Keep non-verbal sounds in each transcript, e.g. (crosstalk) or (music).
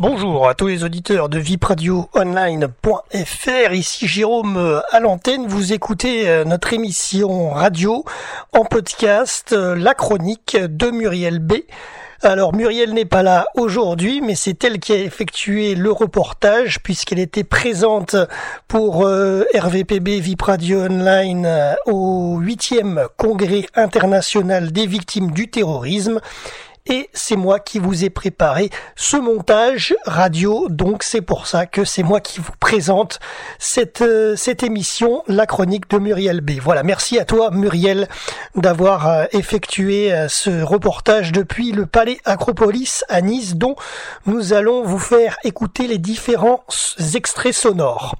Bonjour à tous les auditeurs de vipradioonline.fr. Ici Jérôme euh, à l'antenne. Vous écoutez euh, notre émission radio en podcast, euh, la chronique de Muriel B. Alors Muriel n'est pas là aujourd'hui, mais c'est elle qui a effectué le reportage puisqu'elle était présente pour RVPB VIP Radio Online au huitième congrès international des victimes du terrorisme et c'est moi qui vous ai préparé ce montage radio. Donc c'est pour ça que c'est moi qui vous présente cette, euh, cette émission, la chronique de Muriel B. Voilà, merci à toi Muriel d'avoir euh, effectué euh, ce reportage depuis le Palais Acropolis à Nice dont nous allons vous faire écouter les différents extraits sonores.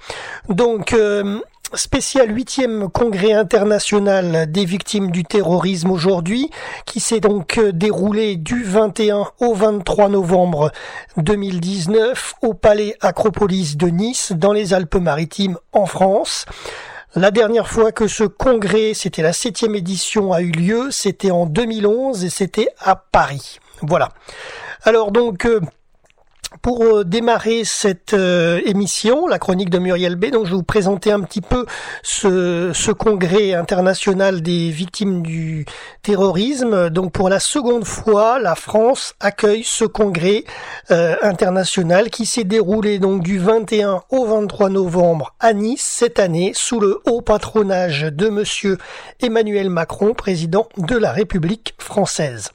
Donc spécial huitième congrès international des victimes du terrorisme aujourd'hui, qui s'est donc euh, déroulé du 21 au 23 novembre 2019 au Palais Acropolis de Nice, dans les Alpes-Maritimes, en France. La dernière fois que ce congrès, c'était la septième édition, a eu lieu, c'était en 2011 et c'était à Paris. Voilà. Alors donc, euh, pour euh, démarrer cette euh, émission, la chronique de Muriel B, donc je vais vous présenter un petit peu ce, congrès international des victimes du terrorisme. Donc pour la seconde fois, la France accueille ce congrès euh, international qui s'est déroulé donc du 21 au 23 novembre à Nice cette année sous le haut patronage de monsieur Emmanuel Macron, président de la République française.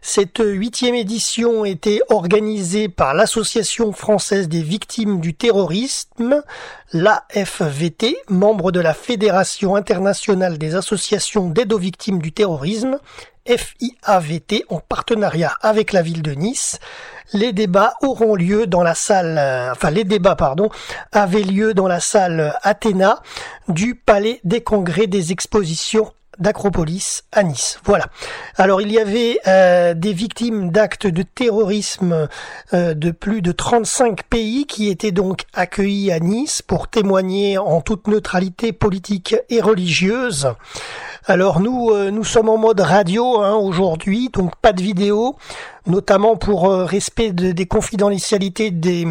Cette huitième édition était organisée par l'Association française des victimes du terrorisme, l'AFVT, membre de la Fédération internationale des associations d'aide aux victimes du terrorisme, FIAVT, en partenariat avec la ville de Nice. Les débats auront lieu dans la salle, enfin les débats, pardon, avaient lieu dans la salle Athéna du Palais des Congrès des Expositions d'Acropolis à Nice. Voilà. Alors il y avait euh, des victimes d'actes de terrorisme euh, de plus de 35 pays qui étaient donc accueillis à Nice pour témoigner en toute neutralité politique et religieuse. Alors nous, euh, nous sommes en mode radio hein, aujourd'hui, donc pas de vidéo, notamment pour respect des confidentialités des,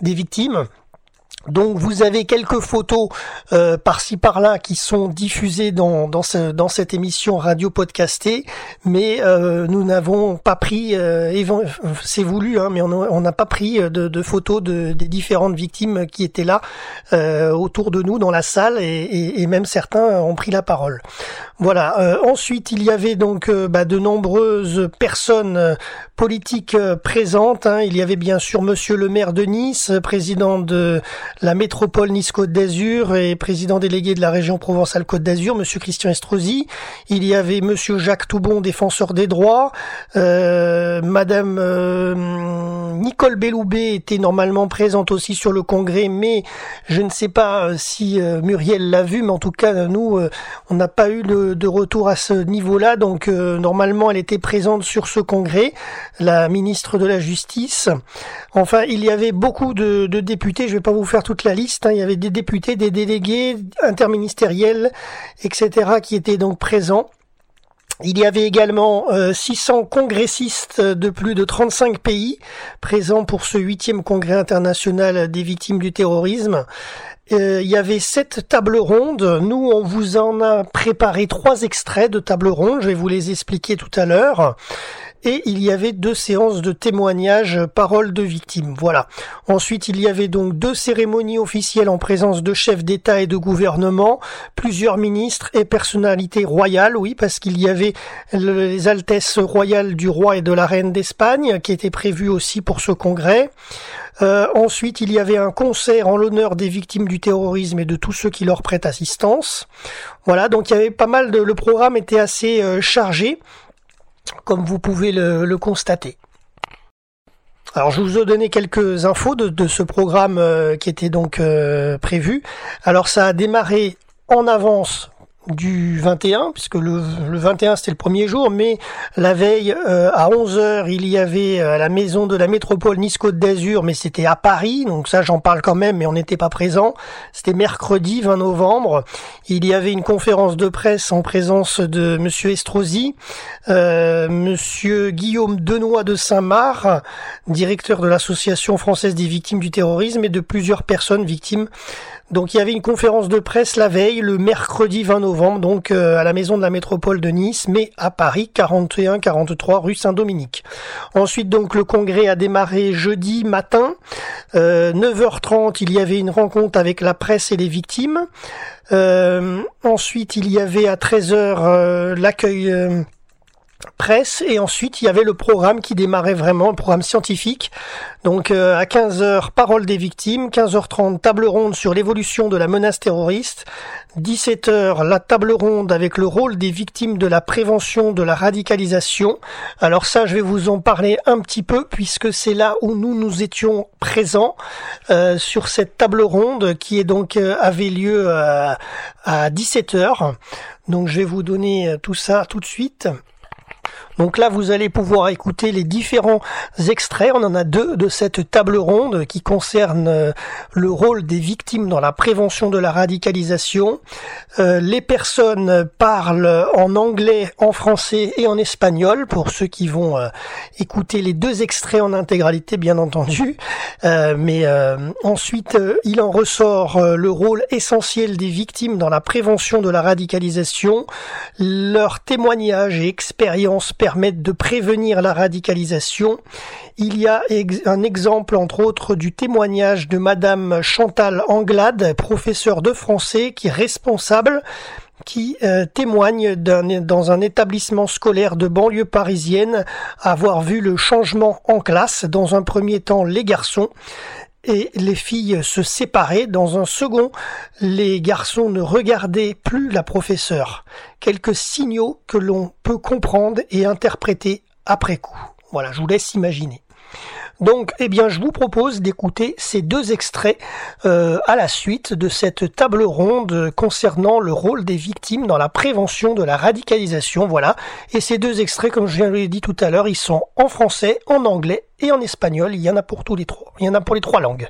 des victimes. Donc vous avez quelques photos euh, par-ci par-là qui sont diffusées dans, dans, ce, dans cette émission radio podcastée, mais euh, nous n'avons pas pris, euh, c'est voulu, hein, mais on n'a pas pris de, photos de, des différentes victimes qui étaient là autour de nous dans la salle, et, et, même certains ont pris la parole. Voilà. ensuite, il y avait donc bah, de nombreuses personnes politiques présentes. Hein. Il y avait bien sûr Monsieur le maire de Nice, président de la métropole Nice-Côte d'Azur et président délégué de la région Provence-Alpes-Côte d'Azur, Monsieur Christian Estrosi. Il y avait Monsieur Jacques Toubon, défenseur des droits. Euh, Madame euh, Nicole Belloubet était normalement présente aussi sur le congrès, mais je ne sais pas euh, si Muriel l'a vu, mais en tout cas, nous, on n'a pas eu de retour à ce niveau-là. Donc, normalement, elle était présente sur ce congrès, la ministre de la Justice. Enfin, il y avait beaucoup de, députés. Je vais pas vous faire toute la liste. Hein. Il y avait des députés, des délégués interministériels, etc., qui étaient donc présents. Il y avait également 600 euh, congressistes de plus de 35 pays présents pour ce huitième congrès international des victimes du terrorisme. Euh, il y avait sept tables rondes. Nous, on vous en a préparé trois extraits de tables rondes. Je vais vous les expliquer tout à l'heure et il y avait deux séances de témoignages paroles de victimes. Voilà. Ensuite, il y avait donc deux cérémonies officielles en présence de chefs d'État et de gouvernement, plusieurs ministres et personnalités royales, oui, parce qu'il y avait les altesses royales du roi et de la reine d'Espagne qui étaient prévues aussi pour ce congrès. Euh, ensuite, il y avait un concert en l'honneur des victimes du terrorisme et de tous ceux qui leur prêtent assistance. Voilà, donc il y avait pas mal de... Le programme était assez euh, chargé comme vous pouvez le, constater. Alors je vous ai donné quelques infos de, ce programme euh, qui était donc euh, prévu. Alors ça a démarré en avance du 21, puisque le, le 21 c'était le premier jour, mais la veille euh, à 11h il y avait à la maison de la métropole Nice-Côte d'Azur, mais c'était à Paris, donc ça j'en parle quand même, mais on n'était pas présent. C'était mercredi 20 novembre. Il y avait une conférence de presse en présence de Monsieur Estrosi, euh, Monsieur Guillaume Denoy de Saint-Marc, directeur de l'association française des victimes du terrorisme et de plusieurs personnes victimes donc il y avait une conférence de presse la veille, le mercredi 20 novembre, donc euh, à la maison de la métropole de Nice, mais à Paris, 41-43 rue Saint-Dominique. Ensuite donc le congrès a démarré jeudi matin, 9h30 euh, il y avait une rencontre avec la presse et les victimes. Euh, ensuite il y avait à 13h l'accueil presse et ensuite il y avait le programme qui démarrait vraiment, le programme scientifique. Donc euh, à 15h, parole des victimes, 15h30, table ronde sur l'évolution de la menace terroriste, 17h, la table ronde avec le rôle des victimes de la prévention de la radicalisation. Alors ça, je vais vous en parler un petit peu puisque c'est là où nous nous étions présents euh, sur cette table ronde qui est donc euh, avait lieu à 17h. Donc je vais vous donner tout ça tout de suite. Donc là, vous allez pouvoir écouter les différents extraits. On en a deux de cette table ronde qui concerne euh, le rôle des victimes dans la prévention de la radicalisation. Euh, les personnes parlent en anglais, en français et en espagnol pour ceux qui vont euh, écouter les deux extraits en intégralité, bien entendu. mais ensuite, il en ressort le rôle essentiel des victimes dans la prévention de la radicalisation, leurs témoignages et expériences permettent de prévenir la radicalisation. Il y a un exemple, entre autres, du témoignage de Madame Chantal Anglade, professeure de français, qui est responsable qui euh, témoigne dans un établissement scolaire de banlieue parisienne avoir vu le changement en classe. Dans un premier temps, les garçons et les filles se séparaient. Dans un second, les garçons ne regardaient plus la professeure. Quelques signaux que l'on peut comprendre et interpréter après coup. Voilà, je vous laisse imaginer. Donc, eh bien, je vous propose d'écouter ces deux extraits euh, à la suite de cette table ronde concernant le rôle des victimes dans la prévention de la radicalisation. Voilà. Et ces deux extraits, comme je l'ai dit tout à l'heure, ils sont en français, en anglais et en espagnol. Il y en a pour tous les trois. Il y en a pour les trois langues.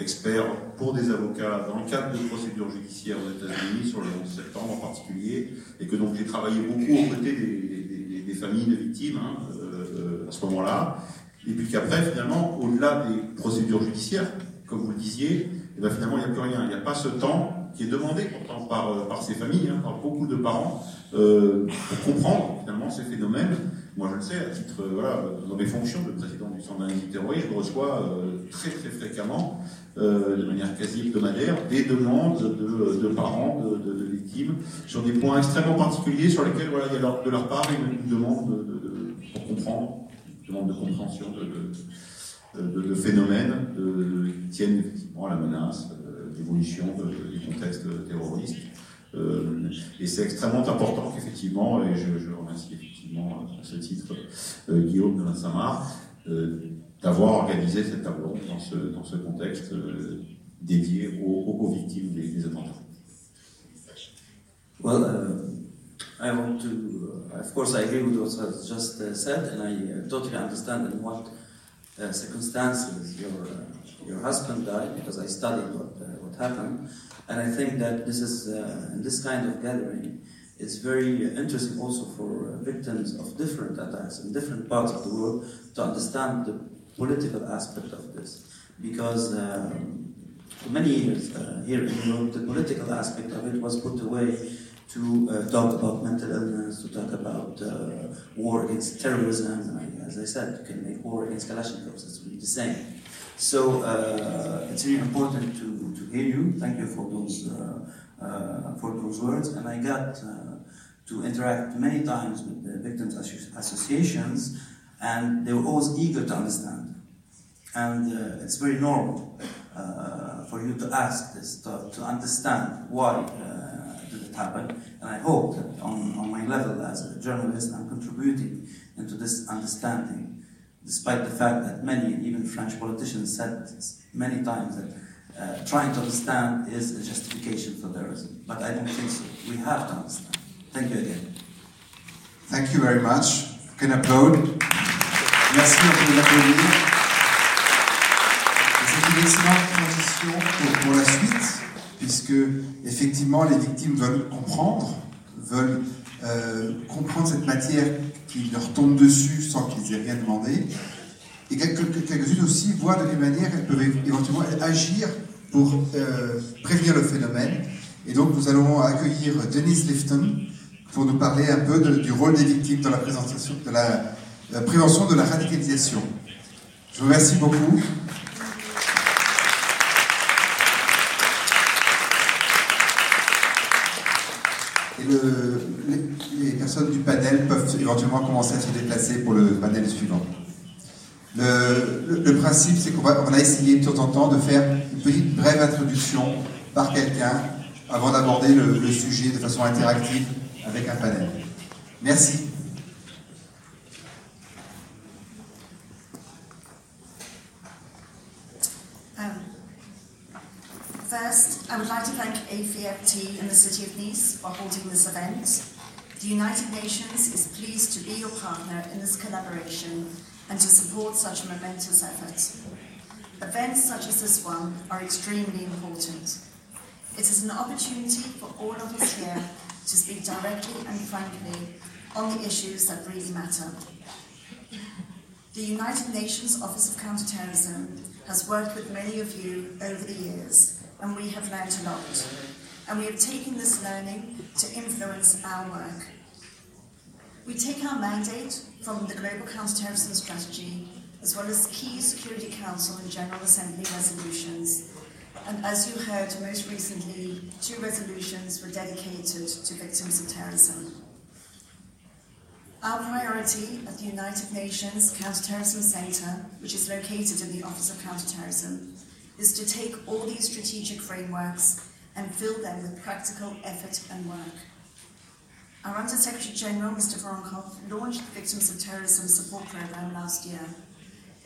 Expert pour des avocats dans le cadre de procédures judiciaires aux États-Unis sur le 11 septembre en particulier, et que donc j'ai travaillé beaucoup aux côtés des, familles de victimes hein, euh, à ce moment-là, et puis qu'après finalement, au-delà des procédures judiciaires, comme vous le disiez, eh ben, finalement il n'y a plus rien, il n'y a pas ce temps qui est demandé pourtant par, euh, par ces familles, hein, par beaucoup de parents, euh, pour comprendre finalement ces phénomènes moi, je le sais, à titre, euh, voilà, dans mes fonctions de président du Centre d'analyse terroriste, je reçois euh, très très fréquemment, euh, de manière quasi hebdomadaire, des demandes de, parents, de, victimes, sur des points extrêmement particuliers sur lesquels voilà, il y a de leur part une, demande de, pour comprendre, une demande de compréhension de, phénomènes qui tiennent effectivement à la menace, l'évolution du contexte terroriste. et c'est extrêmement important qu'effectivement, et je, je remercie à ce titre euh, Guillaume de Vincent euh, d'avoir organisé cette table ronde dans ce, dans ce contexte euh, dédié aux, aux, victimes des, des, attentats. Well, uh, I want to, uh, of course, I agree with what was just uh, said, and I uh, totally understand in what uh, circumstances your your husband died, because I studied what what happened, and I think that this is in this kind of gathering it's very interesting also for uh, victims of different attacks in different parts of the world to understand the political aspect of this. Because um, for many years uh, here in Europe, the political aspect of it was put away to uh, talk about mental illness, to talk about uh, war against terrorism. As I said, you can make war against Kalashnikovs, it's really the same. So uh, it's really important to, to hear you. Thank you for those uh, uh, for those words, and I got uh, to interact many times with the victims associations, and they were always eager to understand. And it's very normal for you to ask this, to, to understand why did it happen. And I hope that on, on my level as a journalist, I'm contributing into this understanding, despite the fact that many, even French politicians, said many times that uh, trying to understand is a justification for terrorism. But I don't think so. We have to understand. Thank you again. Thank you very much. You can applaud. Merci, l'applaudir. C'est une excellente transition pour, pour la suite, puisque effectivement les victimes veulent comprendre, veulent euh, comprendre cette matière qui leur tombe dessus sans qu'ils aient rien demandé. Et quelques- quelques-unes aussi voient de quelle manière elles peuvent éventuellement agir pour euh, prévenir le phénomène. Et donc nous allons accueillir Denise Lifton pour nous parler un peu du rôle des victimes dans la, présentation, de la, la prévention de la radicalisation. Je vous remercie beaucoup. Et le- personnes du panel peuvent éventuellement commencer à se déplacer pour le panel suivant. Le, principe, c'est qu'on a essayé de temps en temps de faire une petite brève introduction par quelqu'un avant d'aborder le, sujet de façon interactive avec un panel. Merci. Um, First, I would like to thank and the Nice for holding this. The United Nations is pleased to be your partner in this collaboration and to support such a momentous effort. Events such as this one are extremely important. It is an opportunity for all of us here to speak directly and frankly on the issues that really matter. The United Nations Office of Counterterrorism has worked with many of you over the years, and we have learned a lot. And we have taken this learning to influence our work. We take our mandate from the Global Counterterrorism Strategy, as well as key Security Council and General Assembly resolutions. And as you heard, most recently, two resolutions were dedicated to victims of terrorism. Our priority at the United Nations Counterterrorism Centre, which is located in the Office of Counterterrorism, is to take all these strategic frameworks and fill them with practical effort and work. Our Under Secretary General, Mr. Voronkov, launched the Victims of Terrorism Support Programme last year.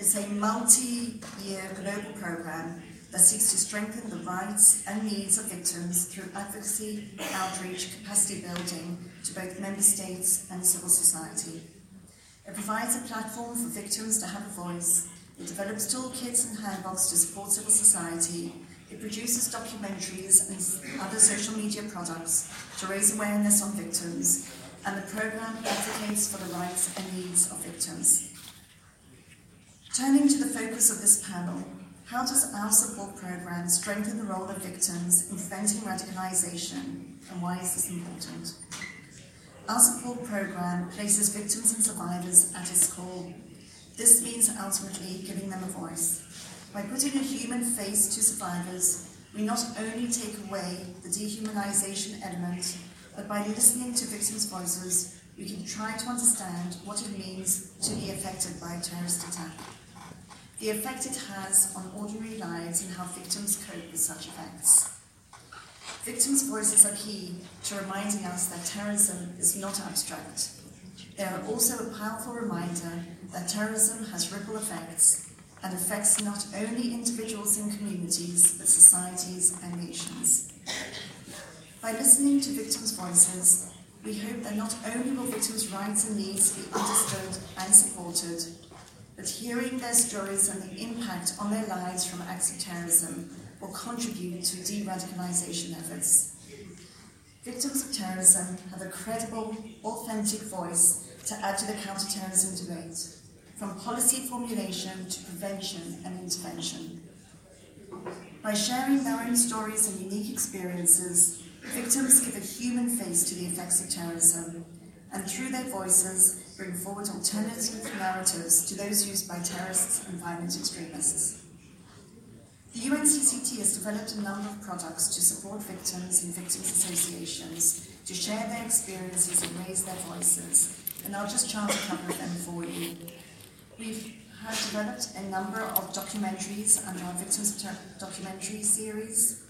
It's a multi year global programme that seeks to strengthen the rights and needs of victims through advocacy, outreach, capacity building to both member states and civil society. It provides a platform for victims to have a voice. It develops toolkits and handbooks to support civil society. It produces documentaries and other social media products to raise awareness on victims. And the programme advocates for the rights and needs of victims. Turning to the focus of this panel, how does our support programme strengthen the role of victims in preventing radicalisation and why is this important? Our support programme places victims and survivors at its core. This means ultimately giving them a voice. By putting a human face to survivors, we not only take away the dehumanisation element, but by listening to victims' voices, we can try to understand what it means to be affected by a terrorist attack. The effect it has on ordinary lives and how victims cope with such effects. Victims' voices are key to reminding us that terrorism is not abstract. They are also a powerful reminder that terrorism has ripple effects and affects not only individuals and communities, but societies and nations. By listening to victims' voices, we hope that not only will victims' rights and needs be understood and supported, but hearing their stories and the impact on their lives from acts of terrorism will contribute to de-radicalisation efforts. Victims of terrorism have a credible, authentic voice to add to the counter-terrorism debate, from policy formulation to prevention and intervention. By sharing their own stories and unique experiences, victims give a human face to the effects of terrorism, and through their voices, bring forward alternative narratives to those used by terrorists and violent extremists. The UNCCT has developed a number of products to support victims and victims associations to share their experiences and raise their voices, and I'll just chart a couple of them for you. We've have developed a number of documentaries under our Victims documentary series,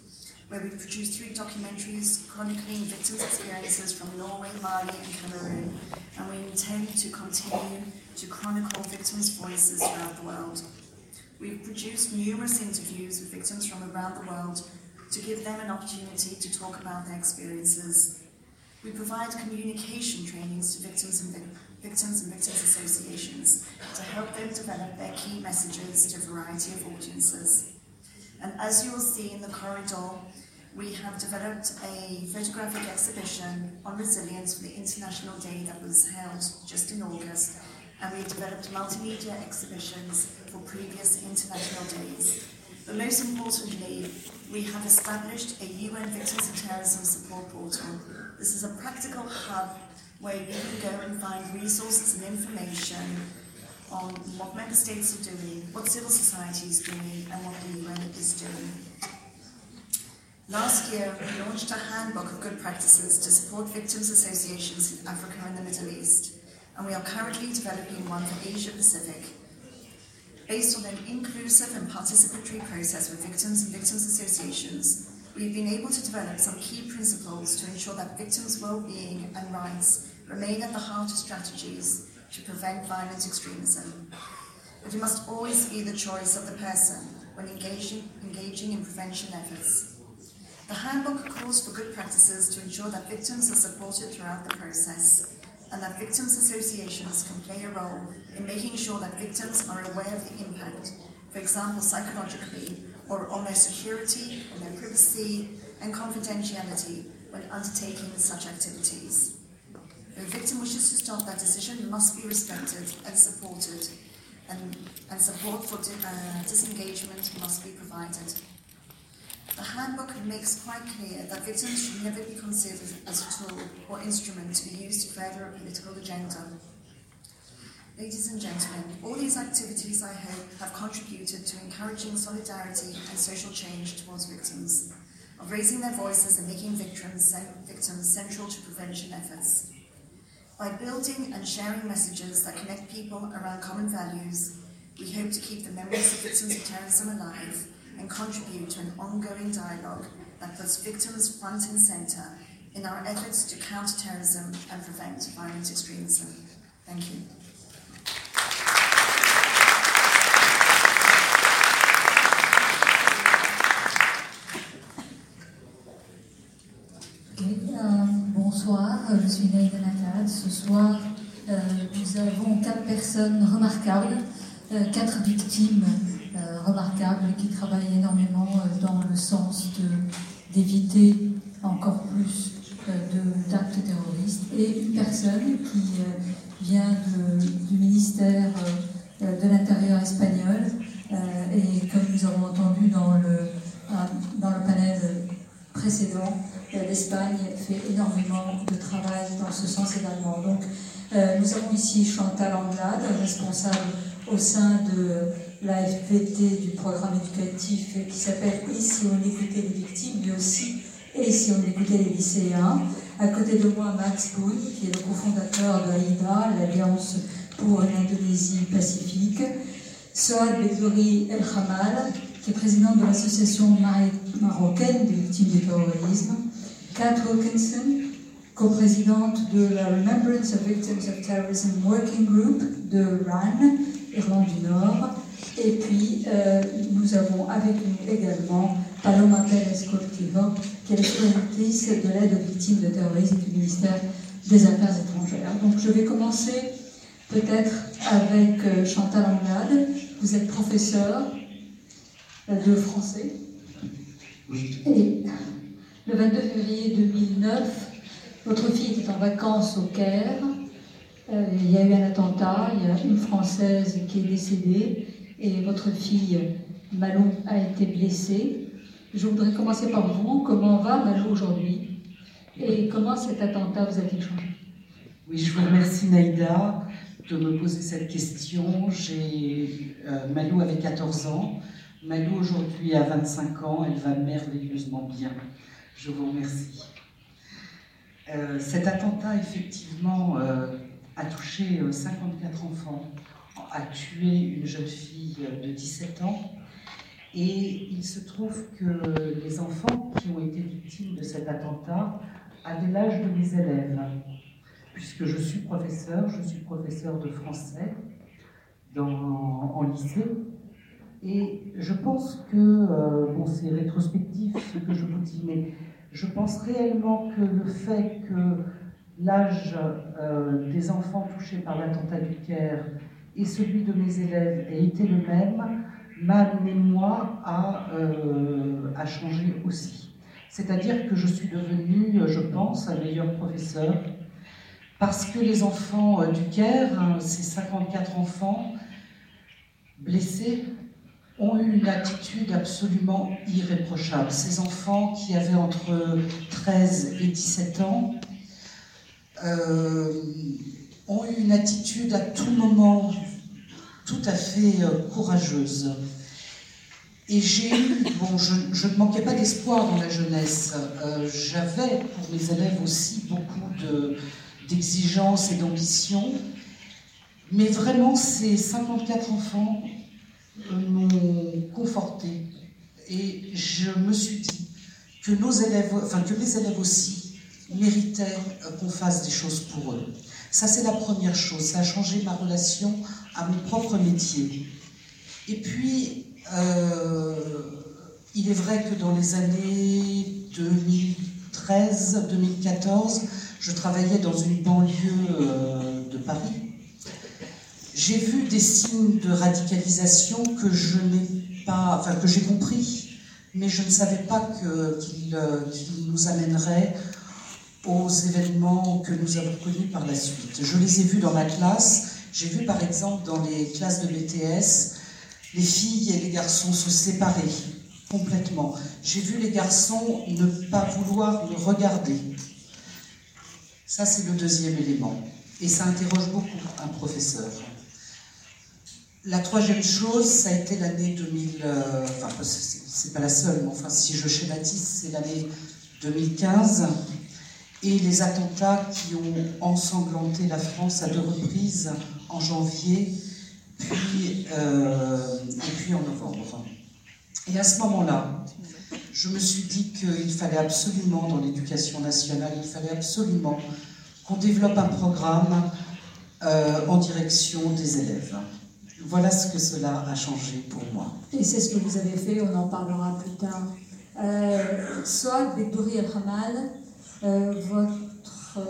where we produced three documentaries chronicling victims' experiences from Norway, Mali, and Cameroon, and we intend to continue to chronicle victims' voices throughout the world. We've produced numerous interviews with victims from around the world to give them an opportunity to talk about their experiences. We provide communication trainings to victims and vic- victims and victims associations to help them develop their key messages to a variety of audiences. And as you will see in the corridor, we have developed a photographic exhibition on resilience for the International Day that was held just in August. And we developed multimedia exhibitions for previous international days. But most importantly, we have established a UN Victims of Terrorism support portal. This is a practical hub where you can go and find resources and information on what member states are doing, what civil society is doing, and what the UN is doing. Last year, we launched a handbook of good practices to support victims associations in Africa and the Middle East, and we are currently developing one for Asia Pacific. Based on an inclusive and participatory process with victims and victims associations, we've been able to develop some key principles to ensure that victims' well-being and rights remain at the heart of strategies to prevent violent extremism. But it must always be the choice of the person when engaging, engaging in prevention efforts. The handbook calls for good practices to ensure that victims are supported throughout the process and that victims associations can play a role in making sure that victims are aware of the impact, for example, psychologically, or on their security, on their privacy and confidentiality when undertaking such activities. A victim wishes to stop, that decision must be respected and supported, and, and support for uh, disengagement must be provided. The handbook makes quite clear that victims should never be considered as a tool or instrument to be used to further a political agenda. Ladies and gentlemen, all these activities, I hope, have contributed to encouraging solidarity and social change towards victims, of raising their voices and making victims, victims central to prevention efforts. By building and sharing messages that connect people around common values, we hope to keep the memories of victims of terrorism alive and contribute to an ongoing dialogue that puts victims front and centre in our efforts to counter terrorism and prevent violent extremism. Thank you. Euh, bonsoir, je suis Naïda Nakad. Ce soir, euh, nous avons quatre personnes remarquables, euh, quatre victimes euh, remarquables qui travaillent énormément dans le sens d'éviter encore plus d'actes terroristes et une personne qui vient du ministère de l'Intérieur espagnol et comme nous avons entendu dans le, dans le panel précédent, l'Espagne fait énormément de travail dans ce sens également. Donc, euh, nous avons ici Chantal Anglade, responsable au sein de l'AFPT du programme éducatif qui s'appelle Et si on écoutait les victimes, mais aussi Et si on écoutait les lycéens. À côté de moi, Max Poun, qui est le cofondateur de AIDA, l'Alliance pour l'Indonésie Pacifique. Soad Bedori El Hamal, qui est président de l'association marocaine des victimes du terrorisme. Kat Wilkinson, coprésidente de la Remembrance of Victims of Terrorism Working Group de RAN, Irlande du Nord. Et puis, euh, nous avons avec nous également Paloma Pérez Cortijo, qui est l'exploratrice de l'aide aux victimes de terrorisme du ministère des Affaires étrangères. Donc, je vais commencer peut-être avec euh, Chantal Anglade. Vous êtes professeur euh, de français. Oui, Et le 22 février 2009, votre fille était en vacances au Caire. Euh, il y a eu un attentat, il y a une Française qui est décédée et votre fille Malou a été blessée. Je voudrais commencer par vous. Comment va Malou aujourd'hui Et comment cet attentat vous a-t-il changé? Oui, je vous remercie Naïda de me poser cette question. Euh, Malou avait 14 ans. Malou aujourd'hui a 25 ans. Elle va merveilleusement bien. Je vous remercie. Euh, cet attentat, effectivement, euh, a touché euh, 54 enfants, a tué une jeune fille de 17 ans. Et il se trouve que les enfants qui ont été victimes de cet attentat avaient l'âge de mes élèves puisque je suis professeur, je suis professeur de français en lycée, Et je pense que, euh, bon, c'est rétrospectif ce que je vous dis, mais je pense réellement que le fait que l'âge euh, des enfants touchés par l'attentat du Caire et celui de mes élèves ait été le même, m'a amené moi à, euh, à changer aussi. C'est-à-dire que je suis devenue, je pense, un meilleur professeur, parce que les enfants euh, du Caire, hein, ces 54 enfants blessés, ont eu une attitude absolument irréprochable. Ces enfants qui avaient entre 13 et 17 ans euh, ont eu une attitude à tout moment tout à fait euh, courageuse. Et j'ai eu, bon, je, ne manquais pas d'espoir dans la jeunesse. Euh, j'avais pour mes élèves aussi beaucoup d'exigences et d'ambition. Mais vraiment, ces 54 enfants euh, m'ont conforté. Et je me suis dit que nos élèves, enfin que mes élèves aussi, méritaient qu'on fasse des choses pour eux. Ça, c'est la première chose. Ça a changé ma relation à mon propre métier. Et puis, euh, il est vrai que dans les années 2013-2014, je travaillais dans une banlieue euh, de Paris. J'ai vu des signes de radicalisation que je n'ai pas, enfin que j'ai compris, mais je ne savais pas euh, qu'ils nous amèneraient aux événements que nous avons connus par la suite. Je les ai vus dans ma classe. J'ai vu par exemple dans les classes de BTS les filles et les garçons se séparer complètement. J'ai vu les garçons ne pas vouloir me regarder. Ça, c'est le deuxième élément. Et ça interroge beaucoup un professeur. La troisième chose, ça a été l'année 2000, euh, enfin, c'est pas la seule, mais enfin, si je schématise, c'est l'année 2015 et les attentats qui ont ensanglanté la France à deux reprises en janvier puis, euh, et puis en novembre. Et à ce moment-là, je me suis dit qu'il fallait absolument, dans l'éducation nationale, il fallait absolument qu'on développe un programme euh, en direction des élèves. Voilà ce que cela a changé pour moi. Et c'est ce que vous avez fait, on en parlera plus tard. Euh, soit Bekdouri El Hamal, euh, votre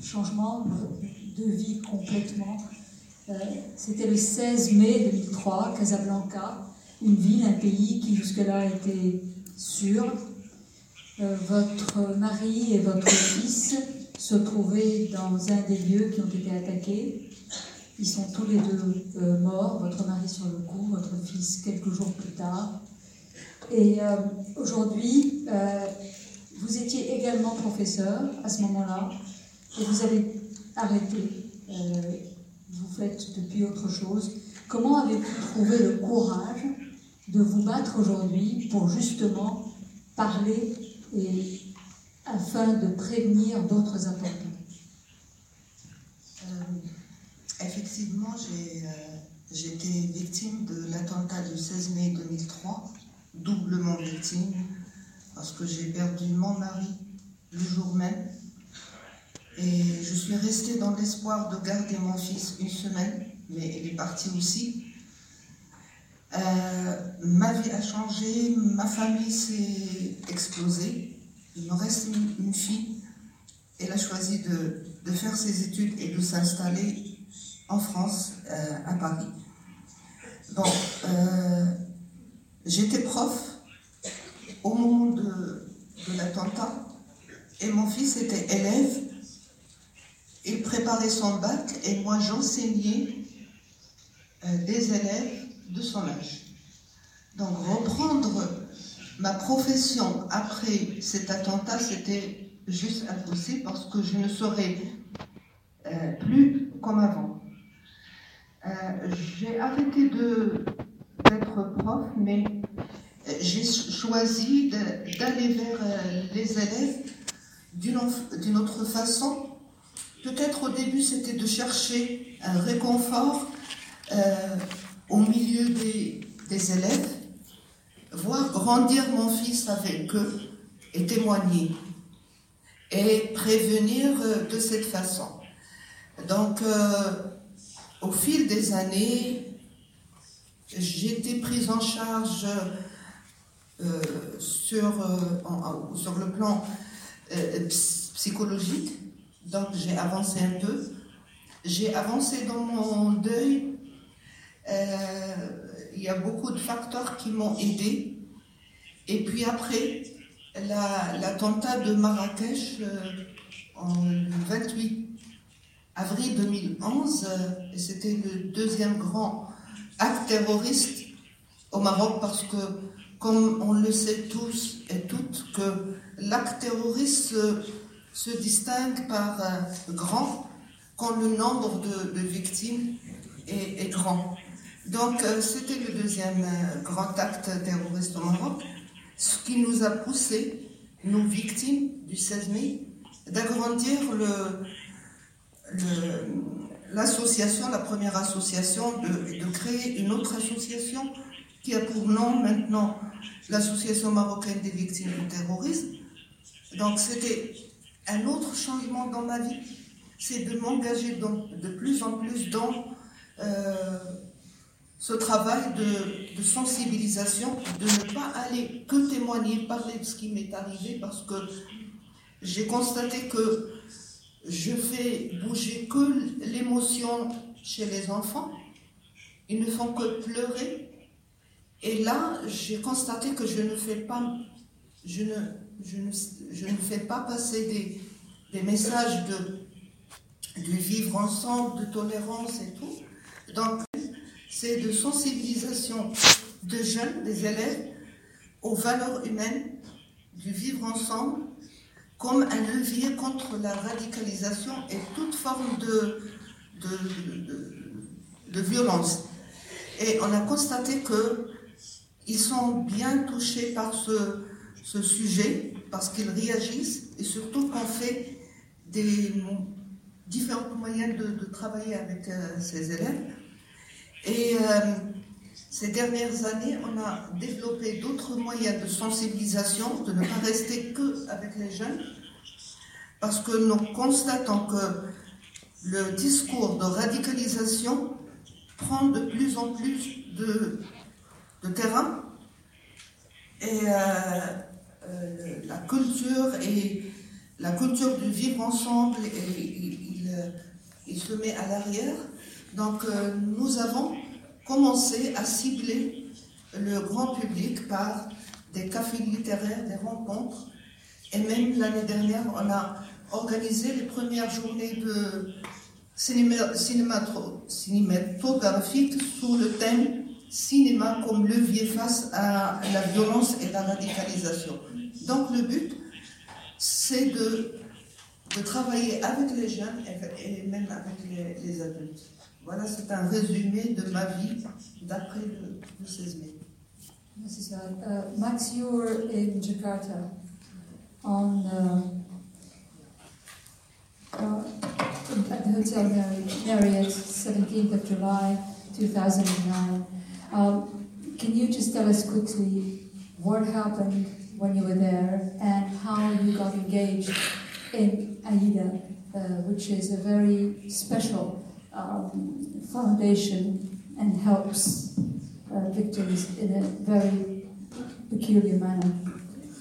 changement de vie complètement euh, c'était le 16 mai 2003, Casablanca, une ville, un pays qui jusque-là était sûr. Euh, votre mari et votre fils se trouvaient dans un des lieux qui ont été attaqués. Ils sont tous les deux euh, morts, votre mari sur le coup, votre fils quelques jours plus tard. Et aujourd'hui, vous étiez également professeur à ce moment-là, et vous avez arrêté vous faites depuis autre chose. Comment avez-vous trouvé le courage de vous battre aujourd'hui pour justement parler et afin de prévenir d'autres attentats? Euh, Effectivement, euh, été victime de l'attentat du 16 mai 2003, doublement victime, parce que j'ai perdu mon mari le jour même et je suis restée dans l'espoir de garder mon fils une semaine, mais il est parti aussi. Euh, ma vie a changé, ma famille s'est explosée. Il me reste une, fille. Elle a choisi de, faire ses études et de s'installer en France, euh, à Paris. Donc, euh, j'étais prof au moment de, l'attentat et mon fils était élève il préparait son bac et moi j'enseignais euh, des élèves de son âge. Donc reprendre ma profession après cet attentat, c'était juste impossible parce que je ne serais plus comme avant. Euh, j'ai arrêté d'être prof, mais j'ai choisi d'aller vers les élèves d'une autre façon Peut-être au début, c'était de chercher un réconfort euh, au milieu des, élèves, voir grandir mon fils avec eux et témoigner et prévenir euh, de cette façon. Donc, euh, au fil des années, j'ai été prise en charge euh, sur, euh, sur le plan euh, psychologique, donc j'ai avancé un peu. J'ai avancé dans mon deuil. Il y a beaucoup de facteurs qui m'ont aidé. Et puis après, l'attentat de Marrakech en 28 avril 2011, c'était le deuxième grand acte terroriste au Maroc parce que, comme on le sait tous et toutes, que l'acte terroriste se, distingue par grand quand le nombre de, victimes est, grand. Donc euh, c'était le deuxième euh, grand acte terroriste au Maroc, ce qui nous a poussé, nos victimes du 16 mai, d'agrandir le, l'association, la première association, de, créer une autre association qui a pour nom maintenant l'Association marocaine des victimes du terrorisme. Donc c'était un autre changement dans ma vie, c'est de m'engager de plus en plus dans euh, ce travail de, sensibilisation, de ne pas aller que témoigner, parler de ce qui m'est arrivé, parce que j'ai constaté que je fais bouger que l'émotion chez les enfants. Ils ne font que pleurer. Et là, j'ai constaté que je ne fais pas, passer des, messages de, de vivre ensemble, de tolérance et tout. Donc, c'est de sensibilisation de jeunes, des élèves, aux valeurs humaines, du vivre ensemble, comme un levier contre la radicalisation et toute forme de, de, violence. Et on a constaté qu'ils sont bien touchés par ce, sujet, parce qu'ils réagissent, et surtout qu'on fait des différents moyens de, travailler avec euh, ces élèves. Et euh, ces dernières années, on a développé d'autres moyens de sensibilisation, de ne pas rester que avec les jeunes, parce que nous constatons que le discours de radicalisation prend de plus en plus de, terrain et euh, euh, la culture et la culture du vivre ensemble, il, se met à l'arrière. Donc euh, nous avons commencé à cibler le grand public par des cafés littéraires, des rencontres. Et même l'année dernière, on a organisé les premières journées de cinéma, cinématographique sous le thème cinéma comme levier face à la violence et la radicalisation. Donc le but, c'est de travailler avec les jeunes et, même avec les adultes. Voilà, c'est un résumé de ma vie d'après le, le 16 mai. Merci. Uh, Max, you were in Jakarta on uh, uh, at the Hotel Marriott, 17th of July 2009. Um, can you just tell us quickly what happened when you were there and how you got engaged in AIDA, uh, which is a very special um, foundation and helps uh, victims in a very peculiar manner.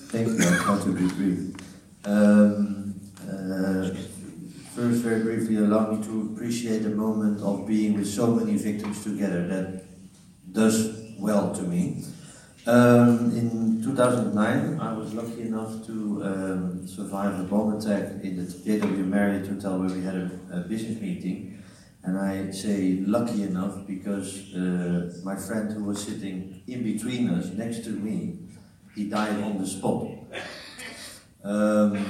Thank you. I'll try to be brief. Um, uh, first, very briefly, allow me to appreciate the moment of being with so many victims together. That does well to me. Um, in 2009, I was lucky enough to um, survive a bomb attack in the JW Marriott Hotel where we had a, a business meeting. And I say lucky enough because uh, my friend who was sitting in between us, next to me, he died on the spot. Um,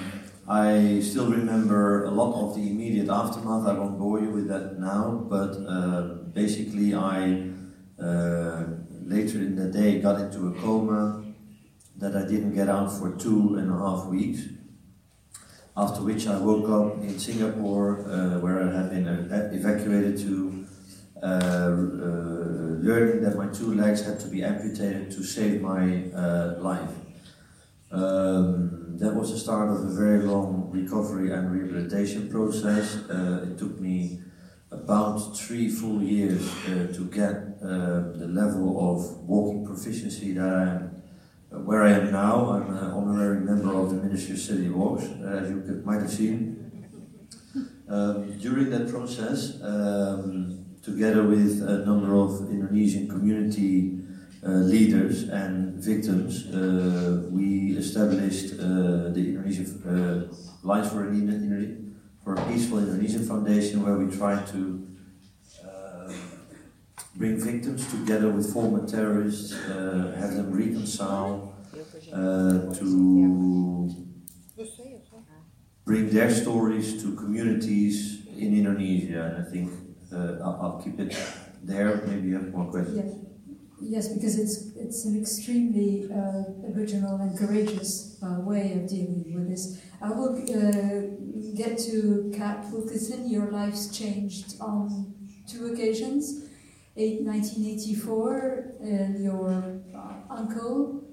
I still remember a lot of the immediate aftermath. I won't bore you with that now, but uh, basically, I uh, later in the day got into a coma that I didn't get out for two and a half weeks. After which I woke up in Singapore, uh, where I had been uh, evacuated to, uh, uh, learning that my two legs had to be amputated to save my life. Um, that was the start of a very long recovery and rehabilitation process. It took me about three full years uh, to get uh, the level of walking proficiency that I am, uh, where I am now. I'm an honorary member of the Ministry of City Walks, as you could, might have seen. Um, during that process, um, together with a number of Indonesian community uh, leaders and victims, uh, we established uh, the Indonesian Lines for, for a Peaceful Indonesian Foundation, where we try to bring victims together with former terrorists, uh, have them reconcile, uh, to bring their stories to communities in Indonesia. And I think uh, I'll, I'll, keep it there. Maybe you have more questions. Yes, yes because it's it's an extremely uh, original and courageous uh, way of dealing with this. I will uh, get to Kat Wilkinson. Your life's changed on two occasions. 1984, and your uncle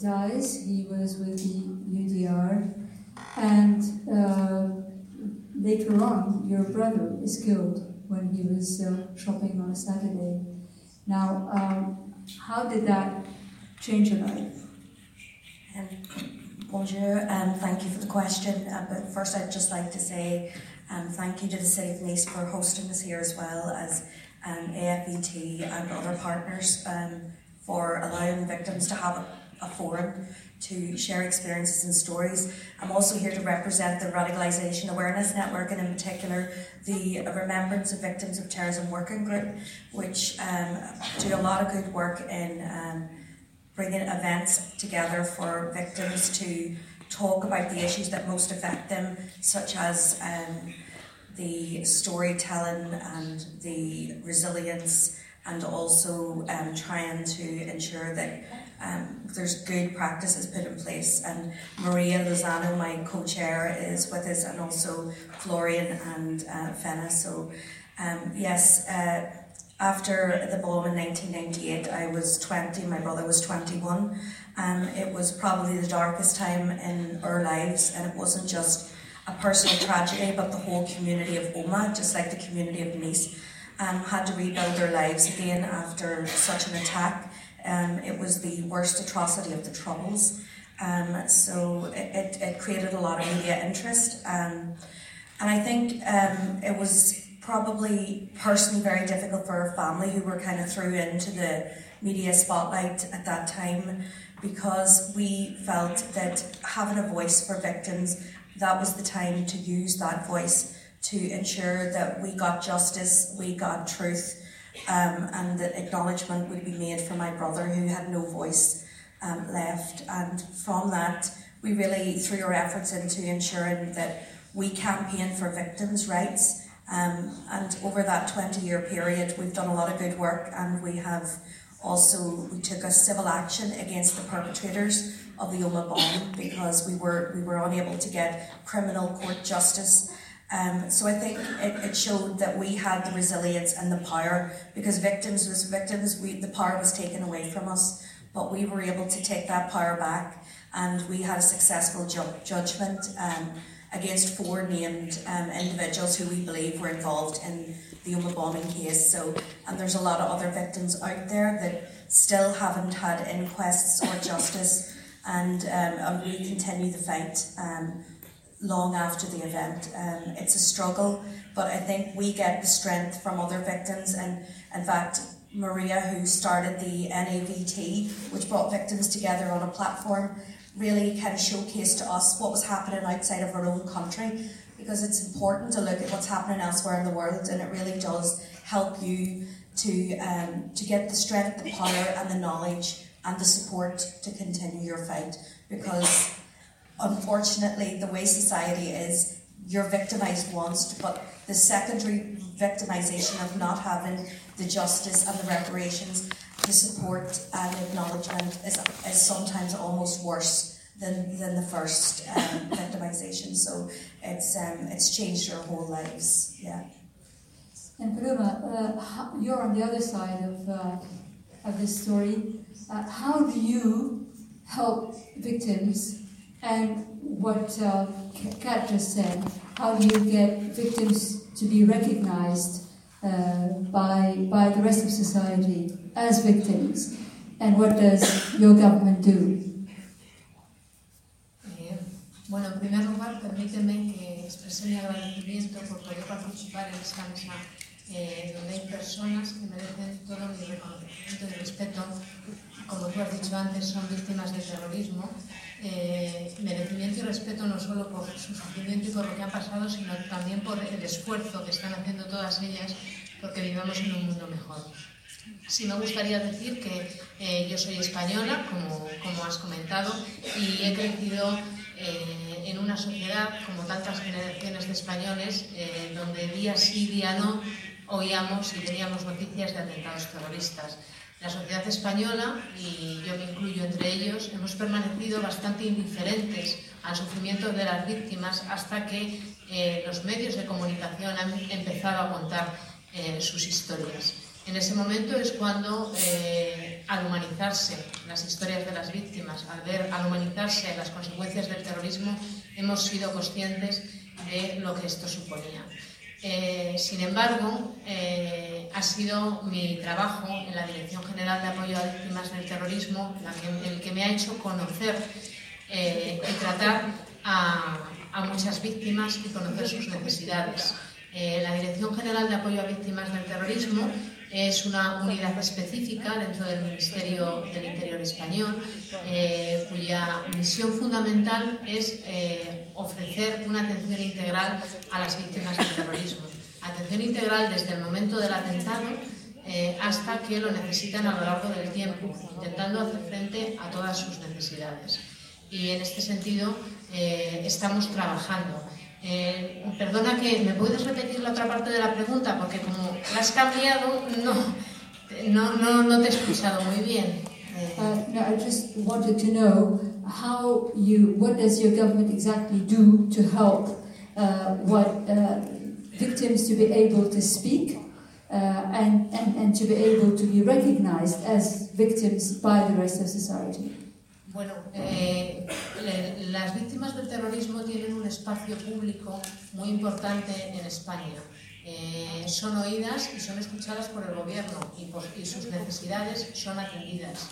dies. He was with the UDR, and uh, later on, your brother is killed when he was uh, shopping on a Saturday. Now, um, how did that change your life? Um, bonjour, and um, thank you for the question. Uh, but first, I'd just like to say um, thank you to the City of Nice for hosting us here as well as um, AFET and other partners um, for allowing victims to have a, forum to share experiences and stories. I'm also here to represent the Radicalisation Awareness Network and in particular the Remembrance of Victims of Terrorism Working Group, which um, do a lot of good work in um, bringing events together for victims to talk about the issues that most affect them, such as um, the storytelling and the resilience, and also um, trying to ensure that um, there's good practices put in place. And Maria Lozano, my co-chair, is with us, and also Florian and uh, Fenna. So, um, yes. Uh, after the bomb in 1998, I was 20, my brother was 21. Um, it was probably the darkest time in our lives, and it wasn't just a personal tragedy, but the whole community of Omagh, just like the community of Nice, um, had to rebuild their lives again after such an attack. Um, it was the worst atrocity of the Troubles. Um, so it, it, it, created a lot of media interest. Um, and I think um, it was probably personally very difficult for our family who were kind of thrown into the media spotlight at that time because we felt that having a voice for victims that was the time to use that voice to ensure that we got justice, we got truth, um, and that acknowledgement would be made for my brother who had no voice um, left. And from that, we really threw our efforts into ensuring that we campaign for victims' rights. Um, and over that 20 year period, we've done a lot of good work and we have also, we took a civil action against the perpetrators of the Omagh bomb because we were we were unable to get criminal court justice. Um, so I think it, it showed that we had the resilience and the power because victims was victims. We the power was taken away from us, but we were able to take that power back, and we had a successful ju- judgment um, against four named um, individuals who we believe were involved in the Omagh bombing case. So, and there's a lot of other victims out there that still haven't had inquests or justice and, um, we continue the fight um, long after the event. Um, it's a struggle, but I think we get the strength from other victims, and in fact, Maria, who started the NAVT, which brought victims together on a platform, really kind of showcased to us what was happening outside of our own country because it's important to look at what's happening elsewhere in the world and it really does help you to um, to get the strength, the power and the knowledge and the support to continue your fight because unfortunately the way society is you're victimized once but the secondary victimization of not having the justice and the reparations the support and acknowledgement is, is sometimes almost worse than, than the first um, victimization. So it's um, it's changed our whole lives. Yeah. And Paloma, uh, you're on the other side of, uh, of this story uh, how do you help victims? And what uh, Kat just said, how do you get victims to be recognized uh, by, by the rest of society as victims? And what does your government do? Eh, bueno, en primer lugar, permíteme que exprese mi agradecimiento por poder participar en esta mesa eh, donde hay personas que merecen todo mi reconocimiento y respeto. Como tú has dicho antes, son víctimas del terrorismo. Eh, merecimiento y respeto no solo por su sufrimiento y por lo que han pasado, sino también por el esfuerzo que están haciendo todas ellas porque vivamos en un mundo mejor. Sí me gustaría decir que eh, yo soy española, como, como, has comentado, y he crecido eh, en una sociedad, como tantas generaciones de españoles, eh, donde día sí, día no, oíamos y teníamos noticias de atentados terroristas. La sociedad española, y yo me incluyo entre ellos, hemos permanecido bastante indiferentes al sufrimiento de las víctimas hasta que los medios de comunicación han empezado a contar sus historias. En ese momento es cuando, eh, al humanizarse las historias de las víctimas, al ver, al humanizarse las consecuencias del terrorismo, hemos sido conscientes de lo que esto suponía. Eh, sin embargo, eh, ha sido mi trabajo en la Dirección General de Apoyo a Víctimas del Terrorismo el que me ha hecho conocer y tratar a, a muchas víctimas y conocer sus necesidades. la Dirección General de Apoyo a Víctimas del Terrorismo es una unidad específica dentro del Ministerio del Interior español, eh, cuya misión fundamental es eh, ofrecer una atención integral a las víctimas del terrorismo. Atención integral desde el momento del atentado eh, hasta que lo necesitan a lo largo del tiempo, intentando hacer frente a todas sus necesidades. Y en este sentido estamos trabajando. Eh, perdona que me puedes repetir la otra parte de la pregunta porque como la has cambiado no, no, no, no te he escuchado muy bien. Uh, no, I just wanted to know how you, what does your government exactly do to help uh, what uh, victims to be able to speak uh, and, and, and to be able to be recognized as victims by the rest of society. Bueno, eh, las víctimas del terrorismo tienen un espacio público muy importante en España. Eh, son oídas y son escuchadas por el gobierno y, sus necesidades son atendidas.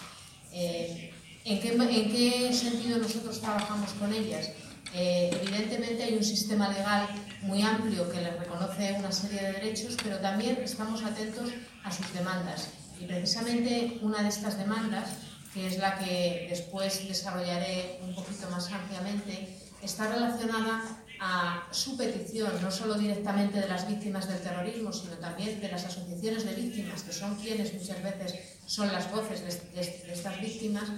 Eh, ¿en, qué, sentido nosotros trabajamos con ellas? evidentemente hay un sistema legal muy amplio que les reconoce una serie de derechos, pero también estamos atentos a sus demandas. Y precisamente una de estas demandas que es la que después desarrollaré un poquito más ampliamente, está relacionada a su petición, no solo directamente de las víctimas del terrorismo, sino también de las asociaciones de víctimas, que son quienes muchas veces son las voces de, estas víctimas,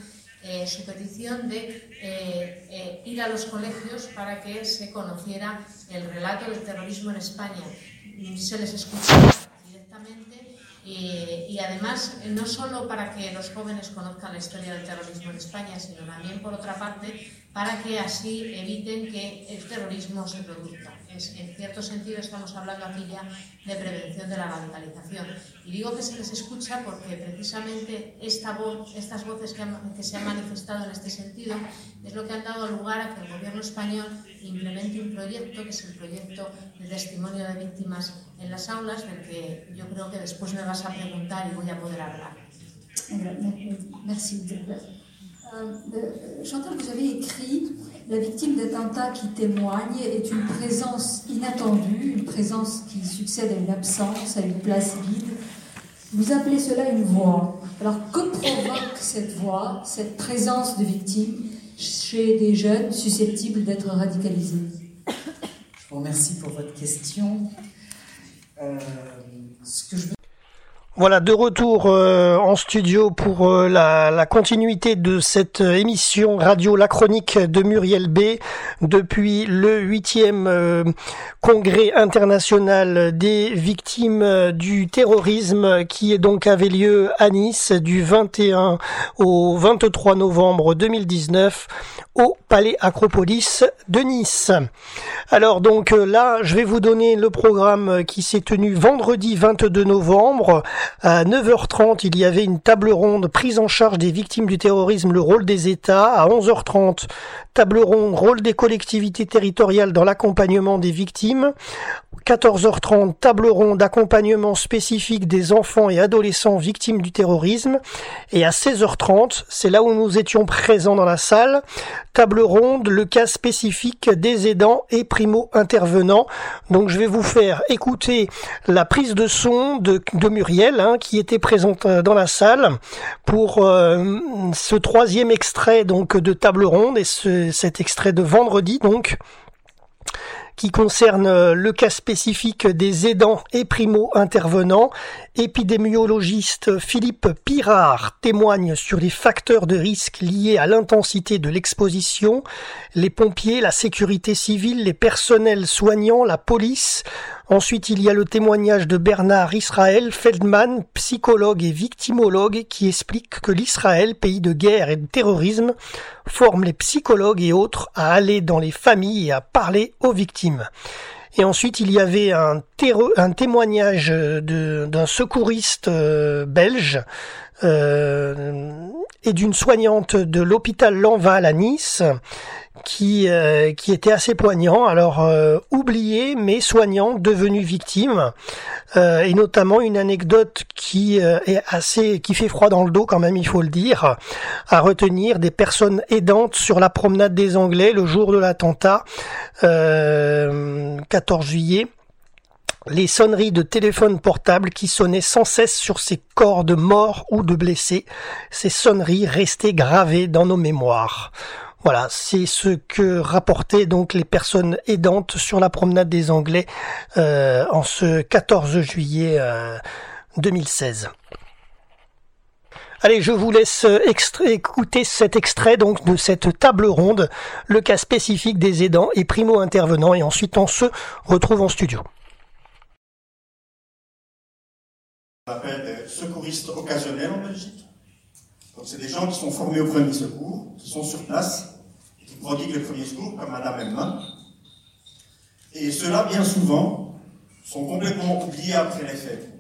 eh, su petición de eh, eh, ir a los colegios para que se conociera el relato del terrorismo en España. Se les escuchaba directamente y además, no solo para que los jóvenes conozcan la historia del terrorismo en España, sino también, por otra parte, para que así eviten que el terrorismo se produzca. en cierto sentido, estamos hablando aquí ya de prevención de la radicalización. Y digo que se les escucha porque precisamente esta estas voces que, se han manifestado en este sentido es lo que han dado lugar a que el gobierno español implemente un proyecto, que es el proyecto de testimonio de víctimas en las aulas, del que yo creo que después me vas a preguntar y voy a poder hablar. Euh, Chantal, vous avez écrit La victime d'attentat qui témoigne est une présence inattendue, une présence qui succède à une absence, à une place vide. Vous appelez cela une voix. Alors que provoque cette voix, cette présence de victime chez des jeunes susceptibles d'être radicalisés? Je vous remercie pour votre question. Euh, ce que je veux voilà, de retour euh, en studio pour euh, la, continuité de cette émission radio La Chronique de Muriel B depuis le huitième euh, congrès international des victimes du terrorisme qui est donc avait lieu à Nice du 21 au 23 novembre 2019 au Palais Acropolis de Nice. Alors donc là, je vais vous donner le programme qui s'est tenu vendredi 22 novembre À 9h30, il y avait une table ronde prise en charge des victimes du terrorisme, le rôle des États. À 11h30, table ronde rôle des collectivités territoriales dans l'accompagnement des victimes. 14h30, table ronde accompagnement spécifique des enfants et adolescents victimes du terrorisme. Et à 16h30, c'est là où nous étions présents dans la salle, table ronde, le cas spécifique des aidants et primo-intervenants. Donc je vais vous faire écouter la prise de son de, de Muriel, hein, qui était présente euh, dans la salle pour euh, ce troisième extrait donc de table ronde et ce, cet extrait de vendredi donc qui concerne euh, le cas spécifique des aidants et primo-intervenants. Épidémiologiste Philippe Pirard témoigne sur les facteurs de risque liés à l'intensité de l'exposition. Les pompiers, la sécurité civile, les personnels soignants, la police Ensuite, il y a le témoignage de Bernard Israël Feldman, psychologue et victimologue, qui explique que l'Israël, pays de guerre et de terrorisme, forme les psychologues et autres à aller dans les familles et à parler aux victimes. Et ensuite, il y avait un, témoignage d'un secouriste euh, belge euh, et d'une soignante de l'hôpital Lanval à Nice qui euh, était assez poignant. Alors euh, oublié mais soignant, devenu victime, euh, et notamment une anecdote qui est assez qui fait froid dans le dos quand même, il faut le dire, à retenir des personnes aidantes sur la promenade des Anglais le jour de l'attentat, 14 juillet les sonneries de téléphone portable qui sonnaient sans cesse sur ces corps de morts ou de blessés, ces sonneries restaient gravées dans nos mémoires. Voilà, c'est ce que rapportaient donc les personnes aidantes sur la promenade des Anglais euh, en ce 14 juillet 2016. Euh, Allez, je vous laisse écouter cet extrait donc de cette table ronde, le cas spécifique des aidants et primo intervenants, et ensuite on se retrouve en studio. On appelle des secouristes occasionnels en Belgique. Donc c'est des gens qui sont formés au premier secours, qui sont sur place prodigue le premier secours, comme Madame Elma. Et ceux-là, bien souvent, sont complètement oubliés après les faits.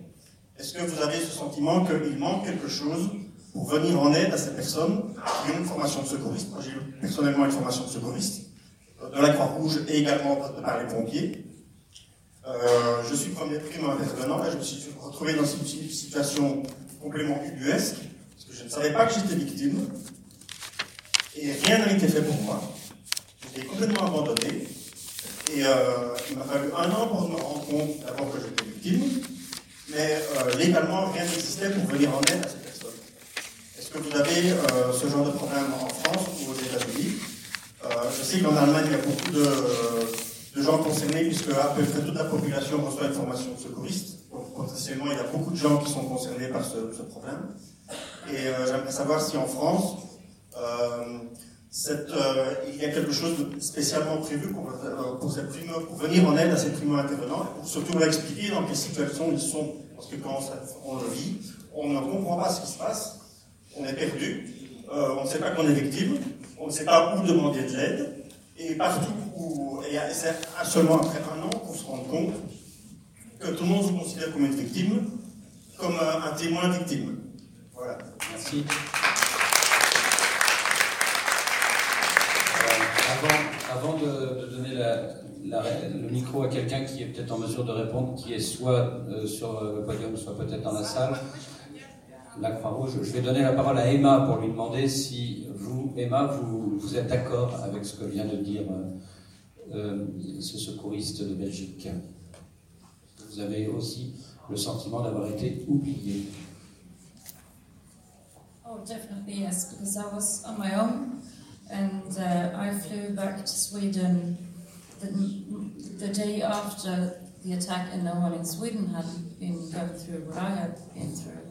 Est-ce que vous avez ce sentiment qu'il manque quelque chose pour venir en aide à ces personnes qui ont une formation de secouriste? Moi, j'ai personnellement une formation de secouriste, de la Croix-Rouge et également par les pompiers. Euh, je suis premier primo intervenant et je me suis retrouvé dans une situation complètement ubuesque, parce que je ne savais pas que j'étais victime, et rien n'a été fait pour moi. J'étais complètement abandonné. Et euh, il m'a fallu un an pour me rendre compte d'abord que j'étais victime, mais euh, légalement, rien n'existait pour venir en aide à ces personnes. Est-ce que vous avez euh, ce genre de problème en France ou aux États-Unis? Je sais qu'en Allemagne, il y a beaucoup de, gens concernés, puisque à peu près toute la population reçoit une formation de secouriste. Donc, potentiellement, il y a beaucoup de gens qui sont concernés par ce, problème. Et j'aimerais savoir si en France, euh, il y a quelque chose de spécialement prévu pour, euh, pour, primo, pour venir en aide à ces primo-intervenants, pour surtout leur expliquer dans quelles situations ils sont. Parce que quand on le vit, on ne comprend pas ce qui se passe, on est perdu, on ne sait pas qu'on est victime, on ne sait pas où demander de l'aide, et partout où, et c'est seulement après un an qu'on se rend compte que tout le monde se considère comme une victime, comme un, un témoin victime. Voilà. Merci. Avant, de, donner le micro à quelqu'un qui est peut-être en mesure de répondre, qui est soit euh, sur le podium, soit peut-être dans la salle, la Croix-Rouge, je vais donner la parole à Emma pour lui demander si vous, Emma, vous, êtes d'accord avec ce que vient de dire euh, euh, ce secouriste de Belgique. Vous avez aussi le sentiment d'avoir été oublié. Oh, definitely yes, because I was on my own. And uh, I flew back to Sweden the, the, day after the attack, and no one in Sweden had been going through what I had been through.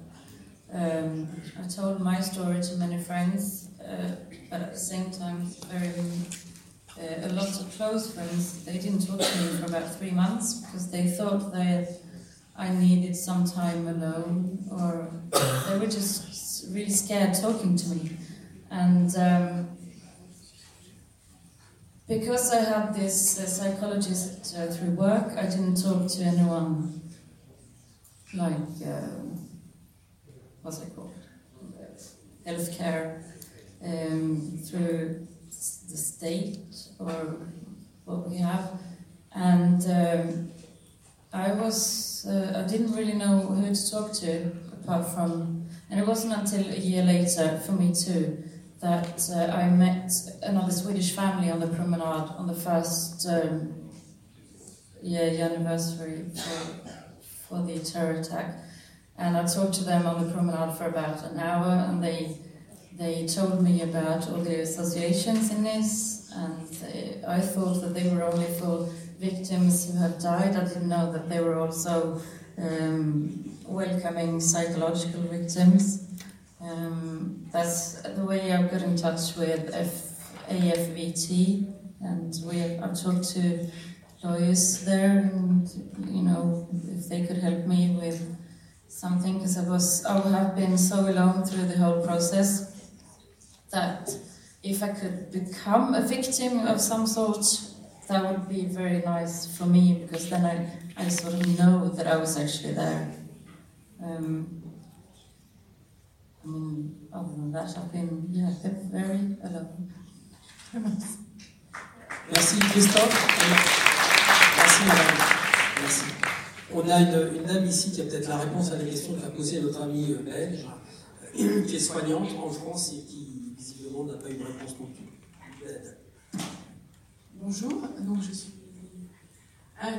Um, I told my story to many friends, uh, but at the same time, very uh, a lot of close friends. They didn't talk to me for about three months because they thought that I needed some time alone, or they were just really scared talking to me. And um, because I had this uh, psychologist uh, through work, I didn't talk to anyone like uh, what's it called, healthcare um, through the state or what we have, and um, I was uh, I didn't really know who to talk to apart from, and it wasn't until a year later for me too that uh, I met another Swedish family on the promenade on the first um, year anniversary for, for the terror attack. And I talked to them on the promenade for about an hour, and they they told me about all the associations in this, and they, I thought that they were only for victims who have died. I didn't know that they were also um, welcoming psychological victims. Um, that's the way I got in touch with F- AFVT, and we I've talked to lawyers there, and you know if they could help me with something, because I was I have been so alone through the whole process that if I could become a victim of some sort, that would be very nice for me, because then I I sort of know that I was actually there. Um, I mean, other than that, I've been yeah, very alone. Merci Christophe. Merci madame. Merci. On a une, une dame ici qui a peut-être la réponse à la question qu'a posée notre amie euh, belge, euh, qui est soignante en France et qui visiblement n'a pas eu de réponse non plus. Bonjour, donc je suis, ah,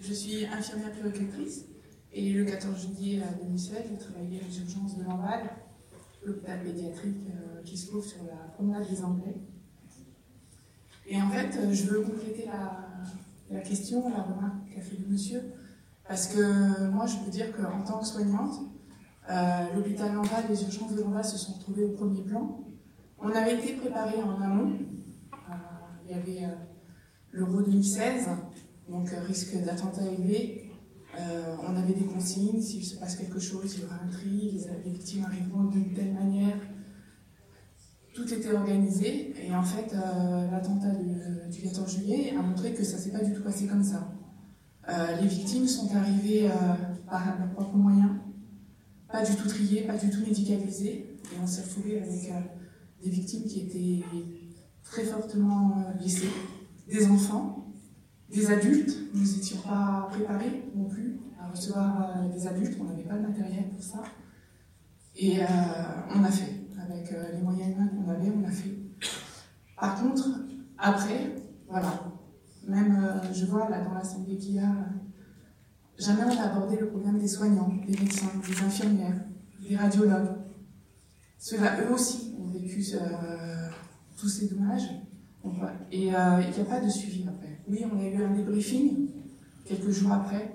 je suis infirmière puéricultrice et le 14 juillet 2016, j'ai travaillé aux urgences de Lamballe, l'hôpital pédiatrique euh, qui se trouve sur la promenade des Anglais. Et en fait, euh, je veux compléter la, question, la remarque qu'a fait le monsieur, parce que moi, je peux dire qu'en tant que soignante, euh, l'hôpital Lamballe, les urgences de Lamballe se sont retrouvées au premier plan. On avait été préparé en amont. Euh, il y avait euh, l'Euro 2016, donc risque d'attentat élevé. Euh, on avait des consignes, s'il se passe quelque chose, il y aura un tri, les, victimes arriveront d'une telle manière. Tout était organisé et en fait, euh, l'attentat du, du 14 juillet a montré que ça s'est pas du tout passé comme ça. Euh, les victimes sont arrivées par leurs propres moyens, pas du tout triées, pas du tout médicalisées, et on s'est retrouvé avec des victimes qui étaient très fortement blessées, des enfants, des adultes. Nous n'étions pas préparés non plus à recevoir euh, des adultes, on n'avait pas le matériel pour ça. Et euh, on a fait, avec euh, les moyens humains qu'on avait, on a fait. Par contre, après, voilà, même je vois là dans l'assemblée qu'il y a, jamais on a abordé le problème des soignants, des médecins, des infirmières, des radiologues. Ceux-là, eux aussi, ont vécu tous ces dommages. Et il n'y a pas de suivi après. Oui, on a eu un débriefing quelques jours après.